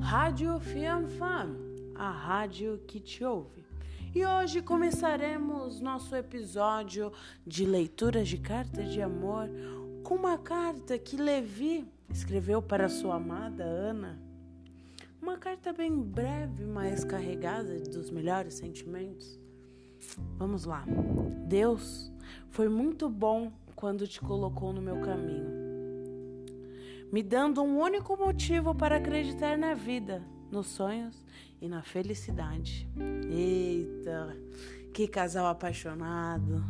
Rádio Fianfam, a rádio que te ouve. E hoje começaremos nosso episódio de leituras de cartas de amor com uma carta que Levi escreveu para sua amada Ana. Uma carta bem breve, mas carregada dos melhores sentimentos. Vamos lá. Deus foi muito bom quando te colocou no meu caminho me dando um único motivo para acreditar na vida, nos sonhos e na felicidade. Eita, que casal apaixonado!